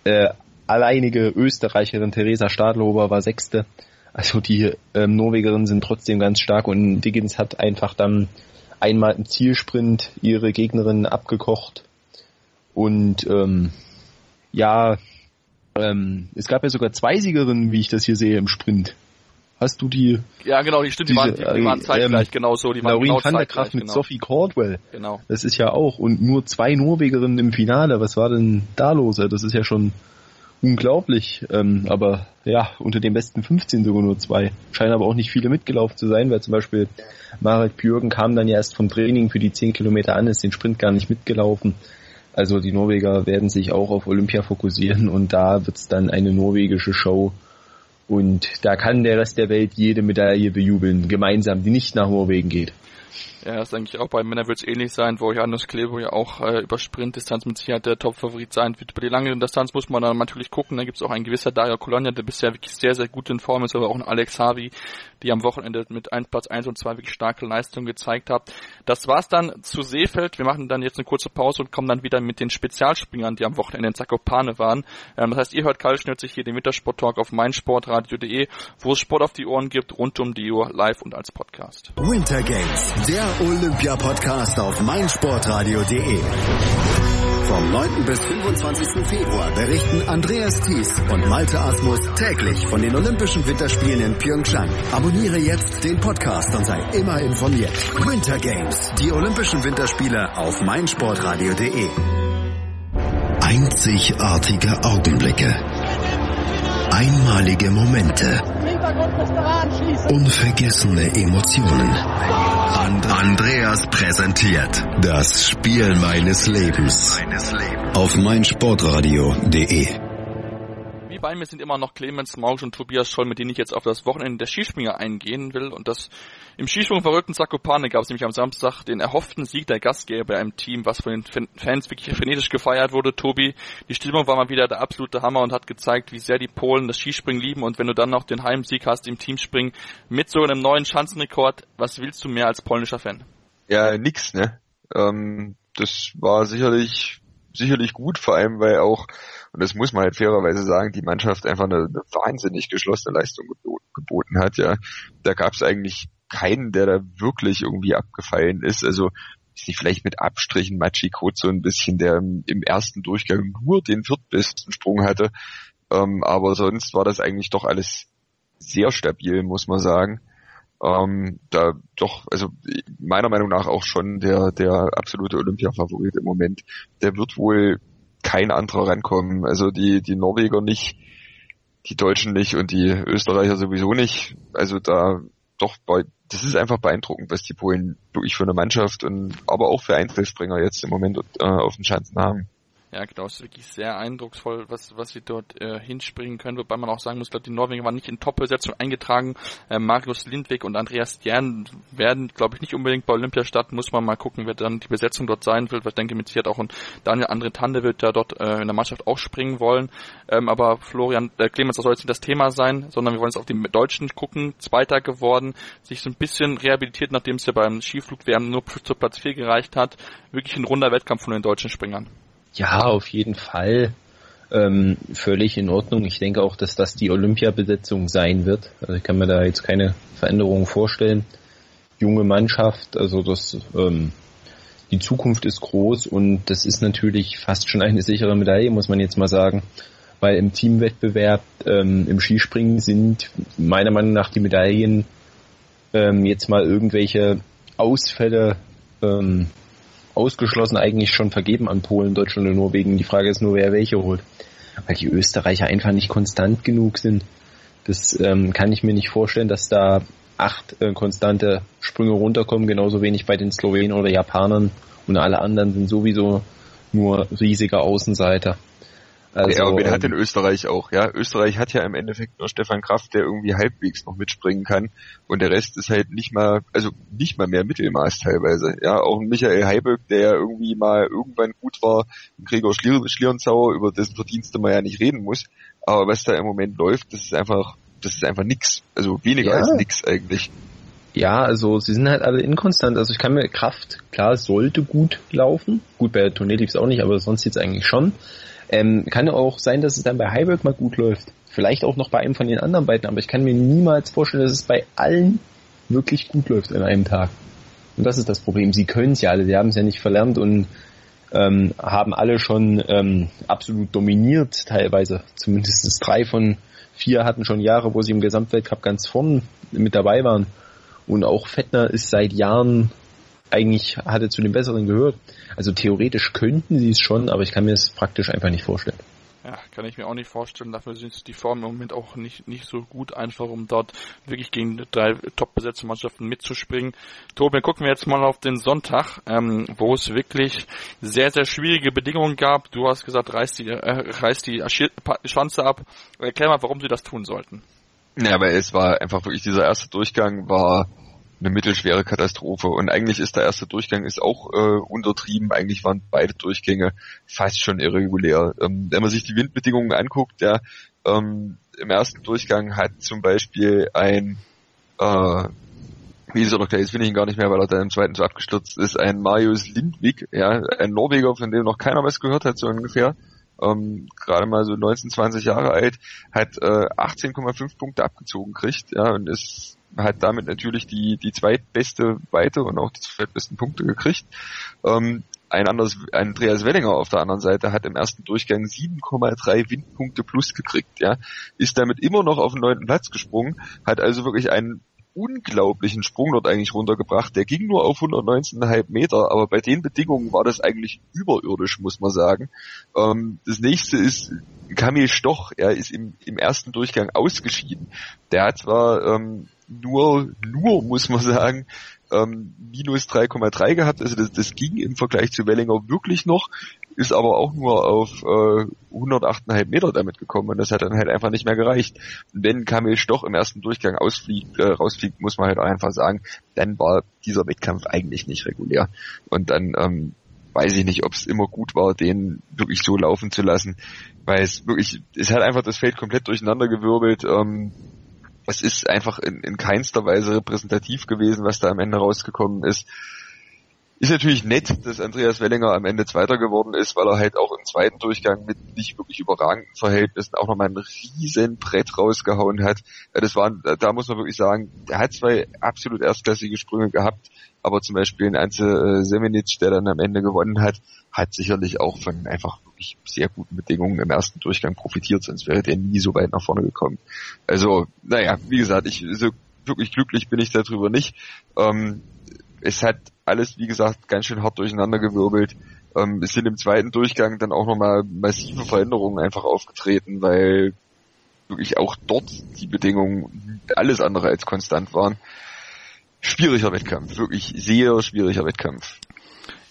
S4: äh, alleinige Österreicherin Theresa Stadlober war Sechste. Also die ähm, Norwegerinnen sind trotzdem ganz stark und Diggins hat einfach dann einmal im Zielsprint ihre Gegnerin abgekocht. Und ähm, ja, ähm, es gab ja sogar zwei Siegerinnen, wie ich das hier sehe, im Sprint. Hast du die?
S2: Ja, genau, die stimmt, diese, die, waren, die, die waren zeitgleich, ähm, genau so. Die
S4: waren
S2: Laurin
S4: genau van der Kraft mit
S2: genau.
S4: Sophie Caldwell.
S2: Genau.
S4: Das ist ja auch. Und nur zwei Norwegerinnen im Finale. Was war denn da los? Das ist ja schon unglaublich. Ähm, aber ja, unter den besten 15 sogar nur zwei. Scheinen aber auch nicht viele mitgelaufen zu sein, weil zum Beispiel Marek Björgen kam dann ja erst vom Training für die 10 Kilometer an, ist den Sprint gar nicht mitgelaufen. Also die Norweger werden sich auch auf Olympia fokussieren und da wird's dann eine norwegische Show. Und da kann der Rest der Welt jede Medaille bejubeln, gemeinsam, die nicht nach Norwegen geht.
S2: Ja, das denke ich auch. Bei Männern wird es ähnlich sein, wo Janusz Klebo ja auch äh, über Sprintdistanz mit Sicherheit der Top-Favorit sein wird. Über die lange Distanz muss man dann natürlich gucken. Da gibt es auch ein gewisser Dario Colonia, der bisher wirklich sehr, sehr gut in Form ist, aber auch ein Alex Harvey, die am Wochenende mit ein, Platz 1 und 2 wirklich starke Leistungen gezeigt hat. Das war's dann zu Seefeld. Wir machen dann jetzt eine kurze Pause und kommen dann wieder mit den Spezialspringern, die am Wochenende in Zakopane waren. Ähm, das heißt, ihr hört kaltschnürzig hier den Wintersport-Talk auf meinsportradio.de, wo es Sport auf die Ohren gibt, rund um die Uhr, live und als Podcast.
S1: Winter Games, der Olympia-Podcast auf meinsportradio.de. Vom 9. bis 25. Februar berichten Andreas Thies und Malte Asmus täglich von den Olympischen Winterspielen in Pyeongchang. Abonniere jetzt den Podcast und sei immer informiert. Winter Games, die Olympischen Winterspiele auf meinsportradio.de. Einzigartige Augenblicke. Einmalige Momente. Unvergessene Emotionen. And Andreas präsentiert das Spiel meines Lebens auf meinsportradio.de.
S2: Bei mir sind immer noch Clemens Mausch und Tobias Scholl, mit denen ich jetzt auf das Wochenende der Skispringer eingehen will. Und das im Skisprung verrückten Zakopane gab es nämlich am Samstag den erhofften Sieg der Gastgeber bei einem Team, was von den Fans wirklich frenetisch gefeiert wurde. Tobi, die Stimmung war mal wieder der absolute Hammer und hat gezeigt, wie sehr die Polen das Skispringen lieben. Und wenn du dann noch den Heimsieg hast im Teamspringen mit so einem neuen Schanzenrekord, was willst du mehr als polnischer Fan?
S3: Ja, nix, ne? Ähm, das war sicherlich sicherlich gut, vor allem weil auch, und das muss man halt fairerweise sagen, die Mannschaft einfach eine, eine wahnsinnig geschlossene Leistung geboten hat. Ja, da gab es eigentlich keinen, der da wirklich irgendwie abgefallen ist. Also ist nicht vielleicht mit Abstrichen Machikot so ein bisschen, der im ersten Durchgang nur den viertbesten Sprung hatte. Ähm, aber sonst war das eigentlich doch alles sehr stabil, muss man sagen. Ähm, da doch, also meiner Meinung nach auch schon der, der absolute Olympia-Favorit im Moment. Der wird wohl kein anderer rankommen. Also die, die Norweger nicht, die Deutschen nicht und die Österreicher sowieso nicht. Also da doch das ist einfach beeindruckend, was die Polen wirklich für eine Mannschaft und aber auch für Einzelspringer jetzt im Moment äh, auf den Schanzen haben.
S2: Ja, genau, ist wirklich sehr eindrucksvoll, was, was sie dort äh, hinspringen können, wobei man auch sagen muss, glaube die Norweger waren nicht in Top-Besetzung eingetragen. Äh, Magnus Lindwig und Andreas Stern werden, glaube ich, nicht unbedingt bei Olympia starten, muss man mal gucken, wer dann die Besetzung dort sein wird. Ich denke, mit Sicherheit auch ein Daniel Andre Tande wird ja dort äh, in der Mannschaft auch springen wollen. Ähm, aber Florian äh, Clemens, das soll jetzt nicht das Thema sein, sondern wir wollen jetzt auf die Deutschen gucken. Zweiter geworden, sich so ein bisschen rehabilitiert, nachdem es ja beim Skiflug-WM nur zu Platz 4 gereicht hat. Wirklich ein runder Wettkampf von den deutschen Springern.
S4: Ja, auf jeden Fall. Ähm, völlig in Ordnung. Ich denke auch, dass das die Olympiabesetzung sein wird. Also ich kann mir da jetzt keine Veränderungen vorstellen. Junge Mannschaft, also das ähm, die Zukunft ist groß und das ist natürlich fast schon eine sichere Medaille, muss man jetzt mal sagen. Weil im Teamwettbewerb ähm, im Skispringen sind meiner Meinung nach die Medaillen ähm, jetzt mal irgendwelche Ausfälle ähm, ausgeschlossen eigentlich schon vergeben an Polen, Deutschland und Norwegen. Die Frage ist nur, wer welche holt. Weil die Österreicher einfach nicht konstant genug sind. Das ähm, kann ich mir nicht vorstellen, dass da acht äh, konstante Sprünge runterkommen, genauso wenig bei den Slowenen oder Japanern und alle anderen sind sowieso nur riesige Außenseiter.
S3: Also, ja, aber wen hat denn Österreich auch? Ja, Österreich hat ja im Endeffekt nur Stefan Kraft, der irgendwie halbwegs noch mitspringen kann und der Rest ist halt nicht mal, also nicht mal mehr Mittelmaß teilweise. Ja, auch Michael Heiböck, der irgendwie mal irgendwann gut war, Gregor Schlier Schlierenzauer, über dessen Verdienste man ja nicht reden muss, aber was da im Moment läuft, das ist einfach, das ist einfach nix, also weniger ja. als nix eigentlich.
S4: Ja, also sie sind halt alle inkonstant. Also ich kann mir Kraft, klar, sollte gut laufen. Gut, bei der Tournee lief es auch nicht, aber sonst jetzt eigentlich schon. Ähm, kann auch sein, dass es dann bei Heiberg mal gut läuft. Vielleicht auch noch bei einem von den anderen beiden, aber ich kann mir niemals vorstellen, dass es bei allen wirklich gut läuft an einem Tag. Und das ist das Problem. Sie können es ja alle, sie haben es ja nicht verlernt und ähm, haben alle schon ähm, absolut dominiert teilweise. Zumindest drei von vier hatten schon Jahre, wo sie im Gesamtweltcup ganz vorn mit dabei waren. Und auch Fettner ist seit Jahren eigentlich hatte zu den Besseren gehört. Also theoretisch könnten sie es schon, aber ich kann mir es praktisch einfach nicht vorstellen.
S2: Ja, kann ich mir auch nicht vorstellen. Dafür sind die Formen im Moment auch nicht, nicht so gut, einfach um dort wirklich gegen drei top besetzte Mannschaften mitzuspringen. Tobi, gucken wir jetzt mal auf den Sonntag, ähm, wo es wirklich sehr, sehr schwierige Bedingungen gab. Du hast gesagt, reiß die, äh, reiß die Schanze ab. Erklär mal, warum sie das tun sollten.
S3: Ja, aber es war einfach wirklich dieser erste Durchgang war eine mittelschwere Katastrophe. Und eigentlich ist der erste Durchgang ist auch äh, untertrieben. Eigentlich waren beide Durchgänge fast schon irregulär. Ähm, wenn man sich die Windbedingungen anguckt, ja, ähm, im ersten Durchgang hat zum Beispiel ein äh, wie ist er noch gleich, jetzt finde ich ihn gar nicht mehr, weil er dann im zweiten so abgestürzt ist, ein Marius Lindwig, ja, ein Norweger, von dem noch keiner was gehört hat, so ungefähr, ähm, gerade mal so 19, 20 Jahre alt, hat äh, 18,5 Punkte abgezogen kriegt, ja, und ist hat damit natürlich die, die zweitbeste Weite und auch die zweitbesten Punkte gekriegt. Ähm, ein anderes, Andreas Wellinger auf der anderen Seite hat im ersten Durchgang 7,3 Windpunkte plus gekriegt, ja, ist damit immer noch auf den neunten Platz gesprungen, hat also wirklich einen unglaublichen Sprung dort eigentlich runtergebracht. Der ging nur auf 119,5 Meter, aber bei den Bedingungen war das eigentlich überirdisch, muss man sagen. Ähm, das nächste ist Kamil Stoch, er ist im, im ersten Durchgang ausgeschieden. Der hat zwar ähm, nur, nur muss man sagen, ähm, minus 3,3 gehabt. Also das, das ging im Vergleich zu Wellinger wirklich noch, ist aber auch nur auf äh, 108,5 Meter damit gekommen und das hat dann halt einfach nicht mehr gereicht. Wenn Kamil Stoch im ersten Durchgang ausfliegt, äh, rausfliegt, muss man halt einfach sagen, dann war dieser Wettkampf eigentlich nicht regulär. Und dann ähm, weiß ich nicht, ob es immer gut war, den wirklich so laufen zu lassen, weil es wirklich, es hat einfach das Feld komplett durcheinandergewirbelt. Ähm, es ist einfach in, in keinster Weise repräsentativ gewesen, was da am Ende rausgekommen ist. Ist natürlich nett, dass Andreas Wellinger am Ende Zweiter geworden ist, weil er halt auch im zweiten Durchgang mit nicht wirklich überragenden Verhältnissen auch nochmal ein riesen Brett rausgehauen hat. Das war, da muss man wirklich sagen, er hat zwei absolut erstklassige Sprünge gehabt, aber zum Beispiel ein Ante äh, Semenic, der dann am Ende gewonnen hat, hat sicherlich auch von einfach wirklich sehr guten Bedingungen im ersten Durchgang profitiert, sonst wäre der nie so weit nach vorne gekommen. Also, naja, wie gesagt, ich so wirklich glücklich bin ich darüber nicht. Ähm, es hat alles, wie gesagt, ganz schön hart durcheinandergewirbelt. Ähm, es sind im zweiten Durchgang dann auch nochmal massive Veränderungen einfach aufgetreten, weil wirklich auch dort die Bedingungen alles andere als konstant waren. Schwieriger Wettkampf, wirklich sehr schwieriger Wettkampf.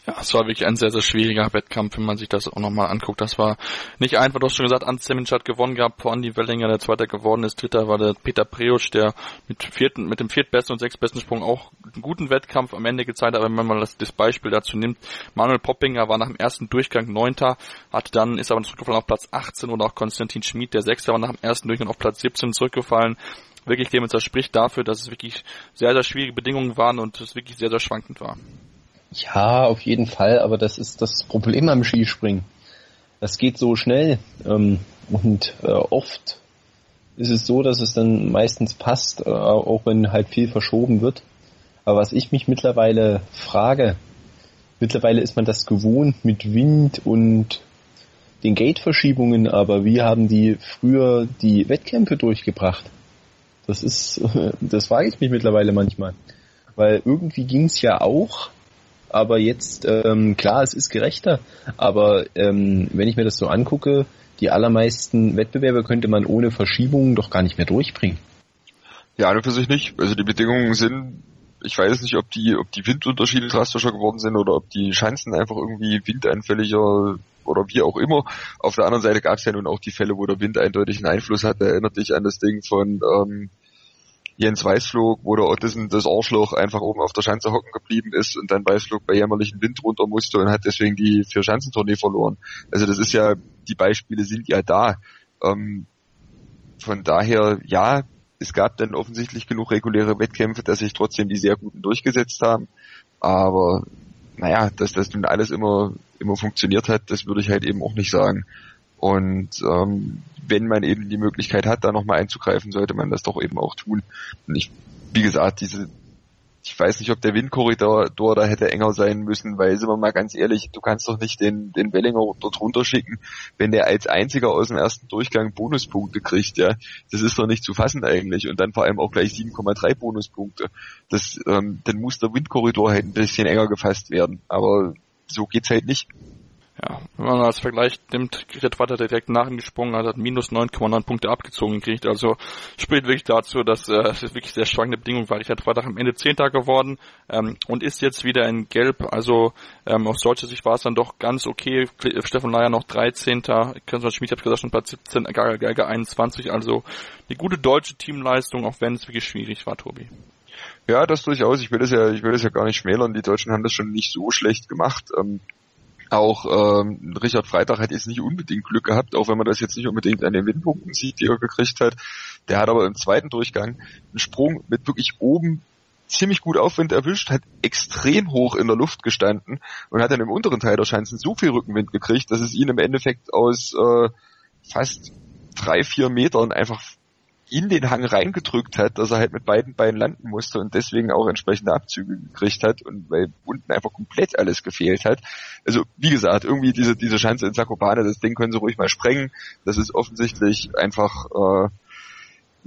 S2: Ja, es war wirklich ein sehr, sehr schwieriger Wettkampf, wenn man sich das auch nochmal anguckt. Das war nicht einfach, du hast schon gesagt, Ans Seminc hat gewonnen gehabt, vor Andi Wellinger, der zweiter geworden ist. Dritter war der Peter Preutsch, der mit, vierten, mit dem viertbesten und sechstbesten Sprung auch einen guten Wettkampf am Ende gezeigt hat. Aber wenn man das, das Beispiel dazu nimmt, Manuel Poppinger war nach dem ersten Durchgang Neunter, hat dann, ist aber zurückgefallen auf Platz 18 und auch Konstantin Schmid, der Sechster, war nach dem ersten Durchgang auf Platz 17 zurückgefallen wirklich das spricht dafür, dass es wirklich sehr, sehr schwierige Bedingungen waren und es wirklich sehr, sehr schwankend war.
S4: Ja, auf jeden Fall, aber das ist das Problem am Skispringen. Das geht so schnell ähm, und äh, oft ist es so, dass es dann meistens passt, äh, auch wenn halt viel verschoben wird. Aber was ich mich mittlerweile frage, mittlerweile ist man das gewohnt mit Wind und den Gate-Verschiebungen, aber wie haben die früher die Wettkämpfe durchgebracht? Das ist, das frage ich mich mittlerweile manchmal. Weil irgendwie ging es ja auch, aber jetzt, ähm, klar, es ist gerechter, aber ähm, wenn ich mir das so angucke, die allermeisten Wettbewerbe könnte man ohne Verschiebungen doch gar nicht mehr durchbringen.
S3: Ja, an und für sich nicht. Also die Bedingungen sind, ich weiß nicht, ob die, ob die Windunterschiede drastischer geworden sind oder ob die Schanzen einfach irgendwie windeinfälliger oder wie auch immer. Auf der anderen Seite gab es ja nun auch die Fälle, wo der Wind eindeutig einen Einfluss hatte. Erinnert dich an das Ding von ähm, Jens Weißflog, wo der Ottesen das Arschloch einfach oben auf der Schanze hocken geblieben ist und dann Weißflog bei jämmerlichen Wind runter musste und hat deswegen die vier Schanzentournee verloren. Also das ist ja, die Beispiele sind ja da. Ähm, von daher, ja, es gab dann offensichtlich genug reguläre Wettkämpfe, dass sich trotzdem die sehr guten durchgesetzt haben. Aber naja, dass das nun alles immer, immer funktioniert hat, das würde ich halt eben auch nicht sagen. Und ähm, wenn man eben die Möglichkeit hat, da nochmal einzugreifen, sollte man das doch eben auch tun. Und ich, wie gesagt, diese, ich weiß nicht, ob der Windkorridor da hätte enger sein müssen, weil sind wir mal ganz ehrlich, du kannst doch nicht den, den Wellinger dort runterschicken, wenn der als einziger aus dem ersten Durchgang Bonuspunkte kriegt, ja. Das ist doch nicht zu fassen eigentlich. Und dann vor allem auch gleich 7,3 Bonuspunkte. Das, ähm, dann muss der Windkorridor halt ein bisschen enger gefasst werden. Aber so geht's halt nicht
S2: ja, wenn man als Vergleich nimmt, Gerrit Watter direkt nach ihm gesprungen hat, hat minus 9,9 Punkte abgezogen gekriegt. Also spricht wirklich dazu, dass äh, es wirklich sehr schwankende Bedingungen war. Gerrit Watter am Ende Zehnter geworden ähm, und ist jetzt wieder in Gelb. Also ähm, aus deutscher Sicht war es dann doch ganz okay. Stefan Leier noch 13. Konstantin Schmid hat gesagt schon Platz 17, Gaga Geiger 21. Also eine gute deutsche Teamleistung, auch wenn es wirklich schwierig war, Tobi.
S3: Ja, das durchaus. Ich will das ja, ich will das ja gar nicht schmälern. Die Deutschen haben das schon nicht so schlecht gemacht. Ähm, auch ähm, Richard Freitag hat jetzt nicht unbedingt Glück gehabt, auch wenn man das jetzt nicht unbedingt an den Windpunkten sieht, die er gekriegt hat. Der hat aber im zweiten Durchgang einen Sprung mit wirklich oben ziemlich gut Aufwind erwischt, hat extrem hoch in der Luft gestanden und hat dann im unteren Teil der Schanzen so viel Rückenwind gekriegt, dass es ihn im Endeffekt aus äh, fast drei, vier Metern einfach in den Hang reingedrückt hat, dass er halt mit beiden Beinen landen musste und deswegen auch entsprechende Abzüge gekriegt hat und weil unten einfach komplett alles gefehlt hat. Also wie gesagt, irgendwie diese diese Chance in Zakopane, das Ding können sie ruhig mal sprengen. Das ist offensichtlich einfach äh,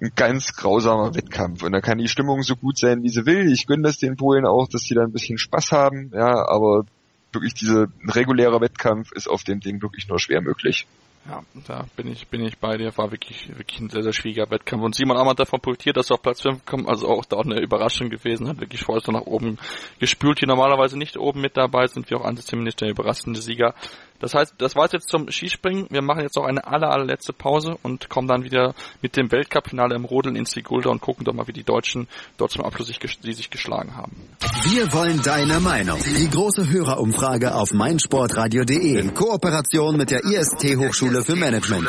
S3: ein ganz grausamer Wettkampf und da kann die Stimmung so gut sein, wie sie will. Ich gönne das den Polen auch, dass sie da ein bisschen Spaß haben, ja, aber wirklich diese reguläre Wettkampf ist auf dem Ding wirklich nur schwer möglich.
S2: Ja, da bin ich, bin ich bei dir. War wirklich, wirklich ein sehr, sehr schwieriger Wettkampf. Und Simon Ammann davon profitiert, dass er auf Platz 5 kommt. Also auch da eine Überraschung gewesen. Hat wirklich vorher nach oben gespült. Die normalerweise nicht oben mit dabei sind, wie auch Antizeminisch der überraschende Sieger. Das heißt, das war's jetzt zum Skispringen. Wir machen jetzt noch eine aller, allerletzte Pause und kommen dann wieder mit dem Weltcup-Finale im Rodeln ins Sigulda und gucken doch mal, wie die Deutschen dort zum Abschluss sich, die sich geschlagen haben.
S1: Wir wollen deine Meinung. Die große Hörerumfrage auf meinsportradio.de in Kooperation mit der IST Hochschule für Management.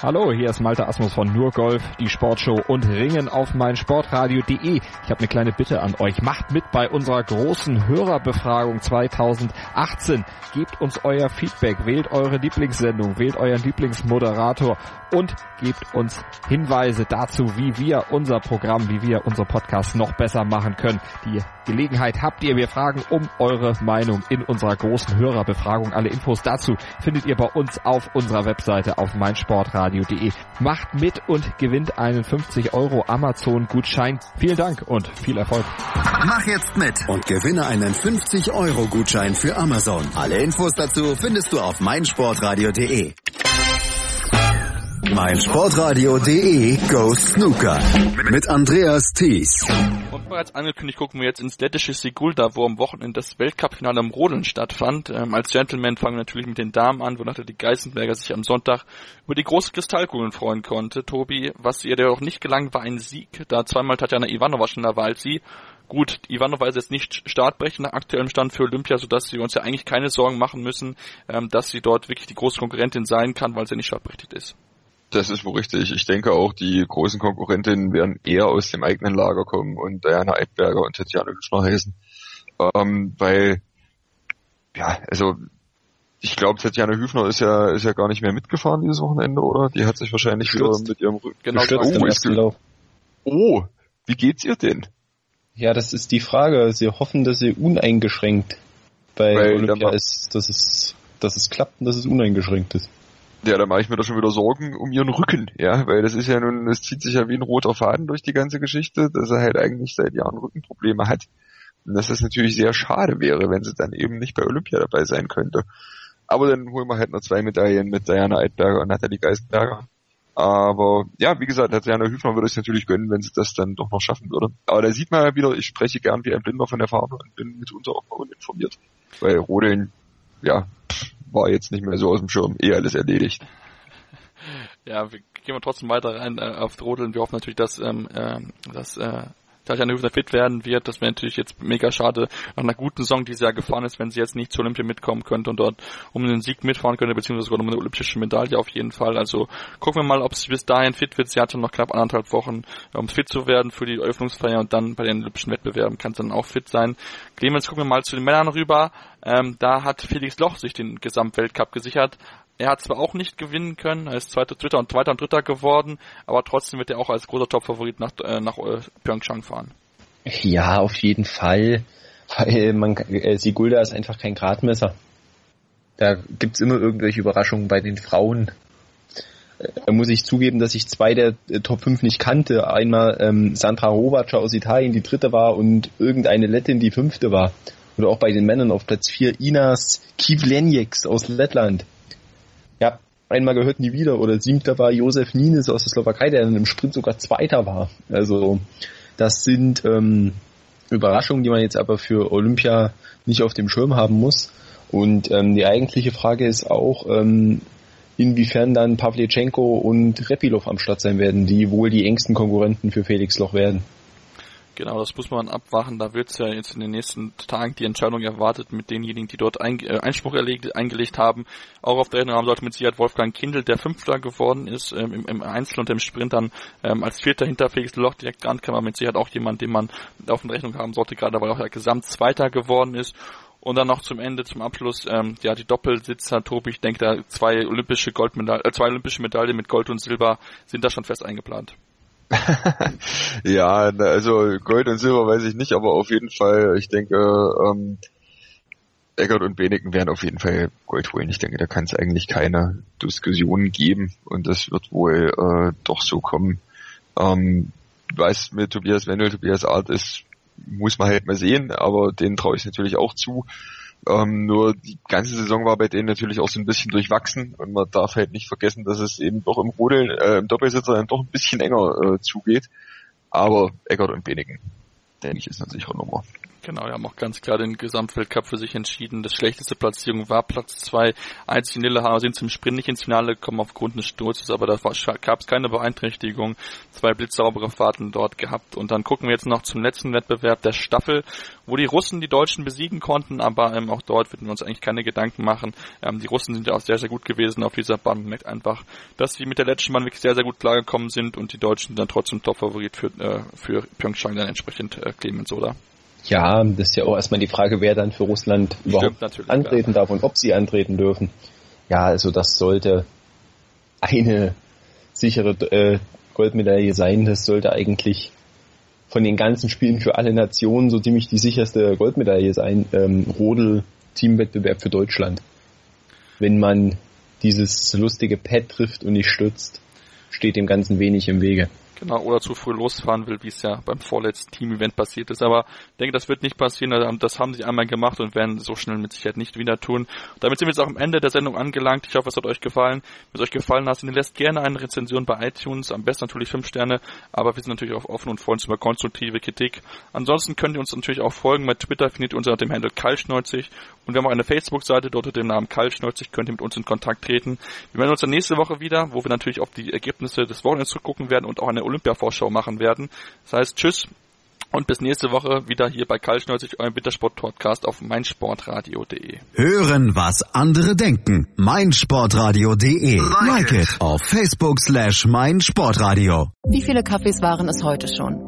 S6: Hallo, hier ist Malte Asmus von Nur Golf, die Sportshow und Ringen auf meinsportradio.de. Ich habe eine kleine Bitte an euch. Macht mit bei unserer großen Hörerbefragung 2018. Gebt uns euer Feedback, wählt eure Lieblingssendung, wählt euren Lieblingsmoderator und gebt uns Hinweise dazu, wie wir unser Programm, wie wir unser Podcast noch besser machen können. Die Gelegenheit habt ihr. Wir fragen um eure Meinung in unserer großen Hörerbefragung. Alle Infos dazu findet ihr bei uns auf unserer Webseite auf meinsportradio radio.de. Macht mit und gewinnt einen 50 Euro Amazon Gutschein. Vielen Dank und viel Erfolg.
S1: Mach jetzt mit und gewinne einen 50 Euro Gutschein für Amazon. Alle Infos dazu findest du auf meinsportradio.de meinsportradio.de Go Snooker mit Andreas Thies.
S2: Und bereits angekündigt, gucken wir jetzt ins lettische Sigulda, wo am Wochenende das Weltcup-Finale am Rodeln stattfand. Ähm, als Gentleman fangen wir natürlich mit den Damen an, wonach die Geißenberger sich am Sonntag über die große Kristallkugeln freuen konnte. Tobi, was ihr auch nicht gelang, war ein Sieg, da zweimal Tatjana Ivanova schneller war als sie. Gut, Ivanova ist jetzt nicht startbrechend nach aktuellem Stand für Olympia, sodass wir uns ja eigentlich keine Sorgen machen müssen, ähm, dass sie dort wirklich die große Konkurrentin sein kann, weil sie nicht startberechtigt ist.
S3: Das ist wohl richtig. Ich denke auch, die großen Konkurrentinnen werden eher aus dem eigenen Lager kommen und Diana Eidberger und Tatjana Hübschner heißen. Ähm, weil, ja, also ich glaube, Tatjana Hüfner ist ja ist ja gar nicht mehr mitgefahren dieses Wochenende, oder? Die hat sich wahrscheinlich wieder mit ihrem Rücken
S4: genau, oh, ist ge-
S3: oh, wie geht's ihr denn?
S4: Ja, das ist die Frage. Sie hoffen, dass sie uneingeschränkt bei
S3: Weil
S4: Olympia ist, dass es, dass es klappt und dass es uneingeschränkt ist.
S3: Ja, da mache ich mir doch schon wieder Sorgen um ihren Rücken, ja, weil das ist ja nun, das zieht sich ja wie ein roter Faden durch die ganze Geschichte, dass er halt eigentlich seit Jahren Rückenprobleme hat. Und dass das natürlich sehr schade wäre, wenn sie dann eben nicht bei Olympia dabei sein könnte. Aber dann holen wir halt noch zwei Medaillen mit Diana Eidberger und Nathalie Geisberger. Aber ja, wie gesagt, Tatjana Hüfner würde ich natürlich gönnen, wenn sie das dann doch noch schaffen würde. Aber da sieht man ja wieder, ich spreche gern wie ein Blinder von der Farbe und bin mitunter auch mal uninformiert. Weil Rodeln, ja, war jetzt nicht mehr so aus dem Schirm, eh alles erledigt.
S2: Ja, wir gehen wir trotzdem weiter rein äh, auf Rodeln. Wir hoffen natürlich, dass, ähm, äh, dass äh, Tatjana Hüfner fit werden wird. Das wäre natürlich jetzt mega schade nach einer guten Saison, die sie ja gefahren ist, wenn sie jetzt nicht zur Olympia mitkommen könnte und dort um den Sieg mitfahren könnte, beziehungsweise sogar um eine olympische Medaille auf jeden Fall. Also gucken wir mal, ob sie bis dahin fit wird. Sie hatte noch knapp anderthalb Wochen, um fit zu werden für die Eröffnungsfeier und dann bei den olympischen Wettbewerben kann sie dann auch fit sein. Clemens, gucken wir mal zu den Männern rüber. Ähm, da hat Felix Loch sich den Gesamtweltcup gesichert. Er hat zwar auch nicht gewinnen können, er ist zweiter, dritter und zweiter und dritter geworden, aber trotzdem wird er auch als großer Top-Favorit nach, äh, nach äh, Pyeongchang fahren.
S4: Ja, auf jeden Fall. Weil man, äh, Sigulda ist einfach kein Gradmesser. Da gibt's immer irgendwelche Überraschungen bei den Frauen. Äh, Da muss ich zugeben, dass ich zwei der äh, Top 5 nicht kannte. Einmal ähm, Sandra Rovac aus Italien, die dritte war, und irgendeine Lettin, die fünfte war. Oder auch bei den Männern auf Platz 4 Inas Kivlenjeks aus Lettland. Einmal gehört nie wieder. Oder siebter war Josef Nines aus der Slowakei, der dann im Sprint sogar Zweiter war. Also das sind ähm, Überraschungen, die man jetzt aber für Olympia nicht auf dem Schirm haben muss. Und ähm, die eigentliche Frage ist auch, ähm, inwiefern dann Pavlyuchenko und Repilov am Start sein werden, die wohl die engsten Konkurrenten für Felix Loch werden.
S2: Genau, das muss man abwachen. Da wird es ja jetzt in den nächsten Tagen die Entscheidung erwartet mit denjenigen, die dort ein, äh, Einspruch erlegt, eingelegt haben. Auch auf der Rechnung haben sollte mit Sicherheit Wolfgang Kindl, der Fünfter geworden ist, ähm, im, im Einzel und im Sprint dann ähm, als Vierter hinter Felix Loch direkt kann man mit Sicherheit auch jemand, den man auf der Rechnung haben sollte, gerade weil auch der Gesamt Zweiter geworden ist. Und dann noch zum Ende, zum Abschluss, ähm, ja, die Doppelsitzer, Tobi, ich denke, da zwei olympische Goldmedaillen, äh, zwei olympische Medaillen mit Gold und Silber sind da schon fest eingeplant.
S3: ja, also Gold und Silber weiß ich nicht, aber auf jeden Fall, ich denke, ähm, Eckert und Beneken werden auf jeden Fall Gold holen. Ich denke, da kann es eigentlich keine Diskussion geben und das wird wohl äh, doch so kommen. Ähm, was mit Tobias Wendel, Tobias Art ist, muss man halt mal sehen, aber den traue ich natürlich auch zu. Ähm, nur die ganze Saison war bei denen natürlich auch so ein bisschen durchwachsen und man darf halt nicht vergessen, dass es eben doch im Rodeln, äh, im Doppelsitzer dann doch ein bisschen enger äh, zugeht. Aber Eckert und Beneken, denke ich, ist eine sichere Nummer.
S2: Genau, wir haben auch ganz klar den Gesamtweltcup für sich entschieden. Das schlechteste Platzierung war Platz zwei. Einzig die Lillehammer sind zum Sprint nicht ins Finale gekommen aufgrund des Sturzes, aber da gab es keine Beeinträchtigung. Zwei blitzsaubere Fahrten dort gehabt. Und dann gucken wir jetzt noch zum letzten Wettbewerb der Staffel, wo die Russen die Deutschen besiegen konnten, aber ähm, auch dort würden wir uns eigentlich keine Gedanken machen. Ähm, die Russen sind ja auch sehr, sehr gut gewesen auf dieser Bahn. Man merkt einfach, dass sie mit der letzten Bahn wirklich sehr, sehr gut klargekommen sind und die Deutschen dann trotzdem Top-Favorit für, äh, für Pyeongchang dann entsprechend äh, Clemens, oder?
S4: Ja, das ist ja auch erstmal die Frage, wer dann für Russland überhaupt
S2: natürlich,
S4: antreten darf und ob sie antreten dürfen. Ja, also das sollte eine sichere äh, Goldmedaille sein. Das sollte eigentlich von den ganzen Spielen für alle Nationen so ziemlich die sicherste Goldmedaille sein. Ähm, Rodel-Teamwettbewerb für Deutschland. Wenn man dieses lustige Pad trifft und nicht stürzt, steht dem Ganzen wenig im Wege.
S2: Genau, oder zu früh losfahren will, wie es ja beim vorletzten Team-Event passiert ist. Aber ich denke, das wird nicht passieren. Also, das haben sie einmal gemacht und werden so schnell mit Sicherheit nicht wieder tun. Damit sind wir jetzt auch am Ende der Sendung angelangt. Ich hoffe, es hat euch gefallen. Wenn es euch gefallen hat, lasst gerne eine Rezension bei iTunes. Am besten natürlich fünf Sterne. Aber wir sind natürlich auch offen und freuen uns über konstruktive Kritik. Ansonsten könnt ihr uns natürlich auch folgen. Bei Twitter findet ihr uns unter dem Handle Kalsch90. Und wir haben auch eine Facebook-Seite dort unter dem Namen Kalsch90. Könnt ihr mit uns in Kontakt treten. Wir werden uns dann nächste Woche wieder, wo wir natürlich auf die Ergebnisse des Wochenendes zurückgucken werden und auch eine Olympia-Vorschau machen werden. Das heißt, tschüss und bis nächste Woche wieder hier bei Karl 90, eurem Wintersport-Podcast auf meinsportradio.de.
S1: Hören, was andere denken. meinsportradio.de. Like it auf Facebook slash meinsportradio.
S7: Wie viele Kaffees waren es heute schon?